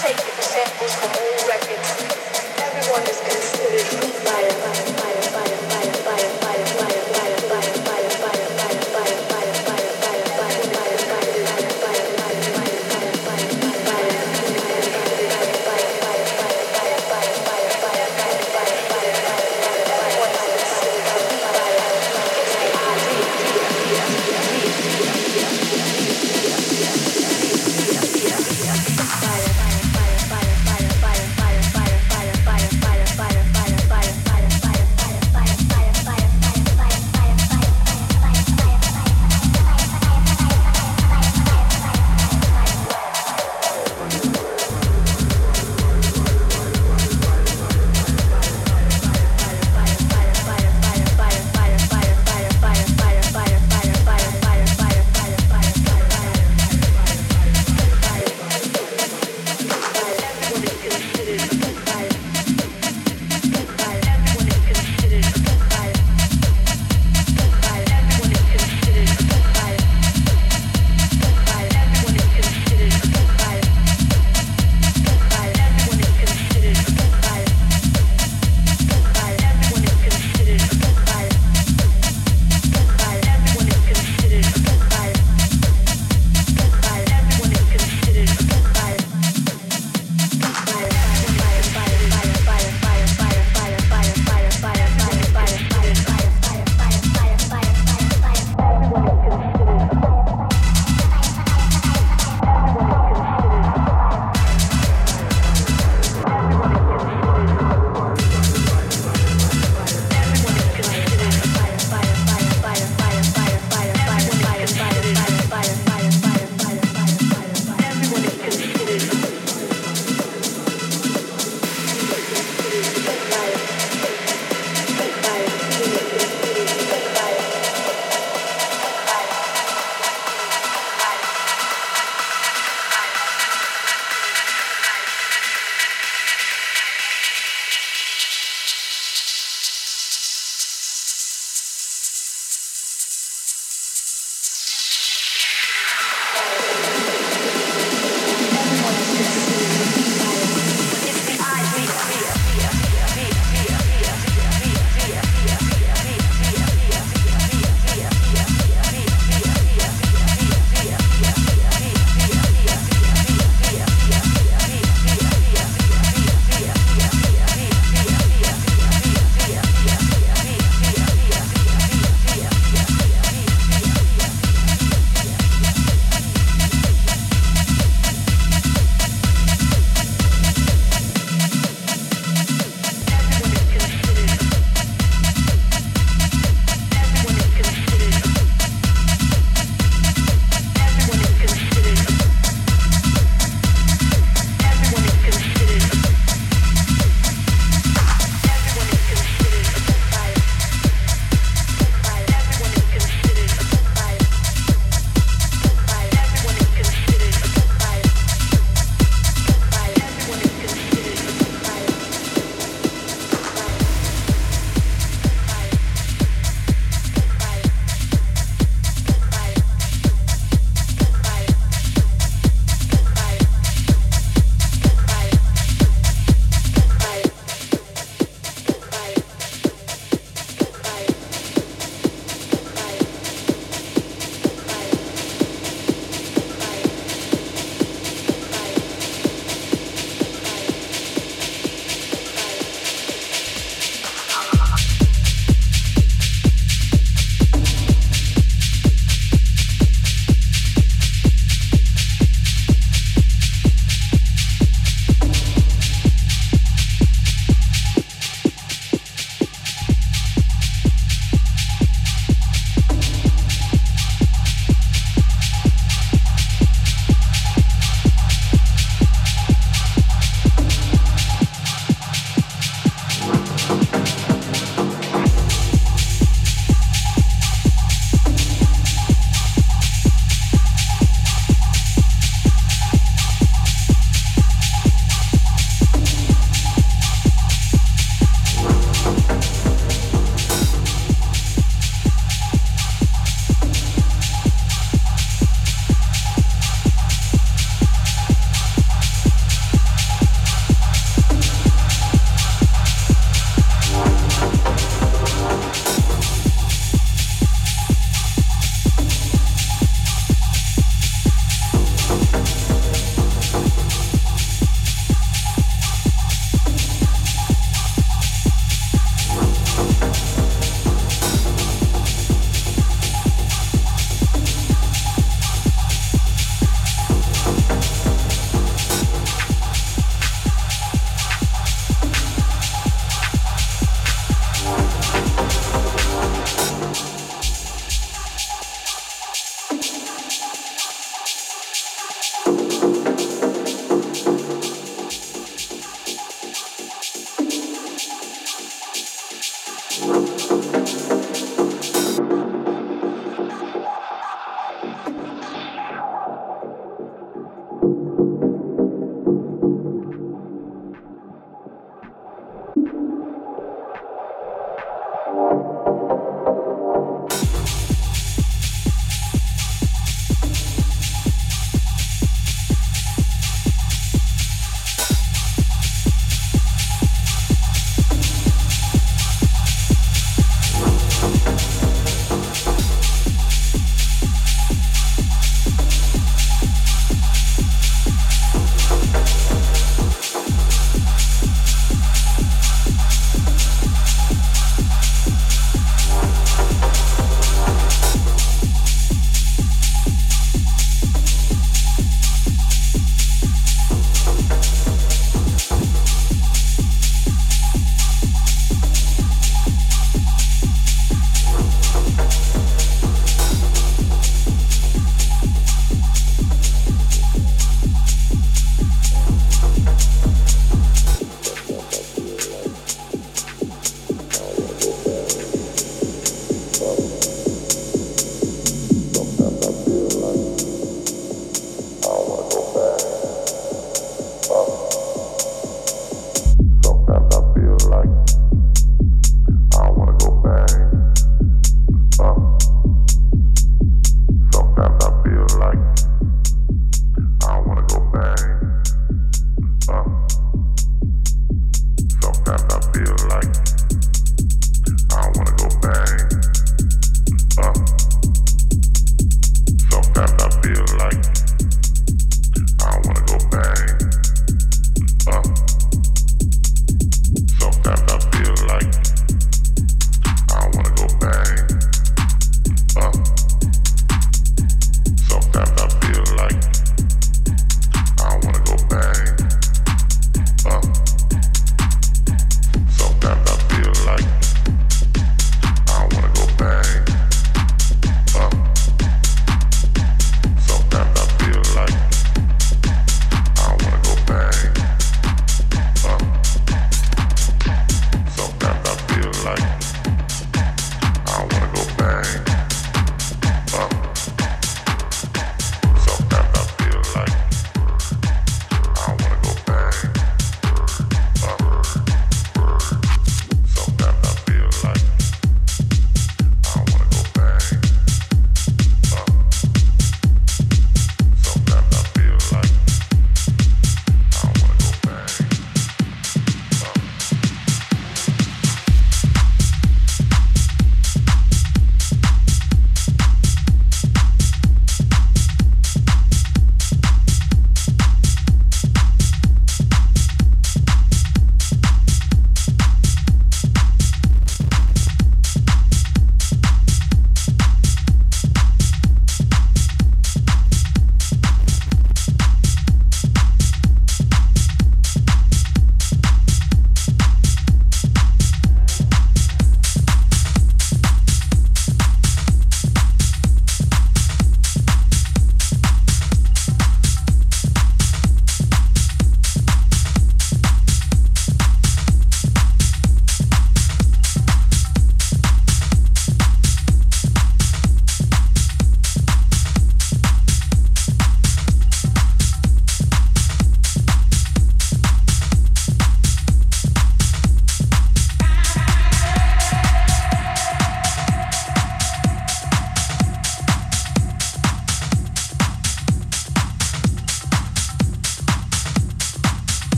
taking samples from old records. Everyone is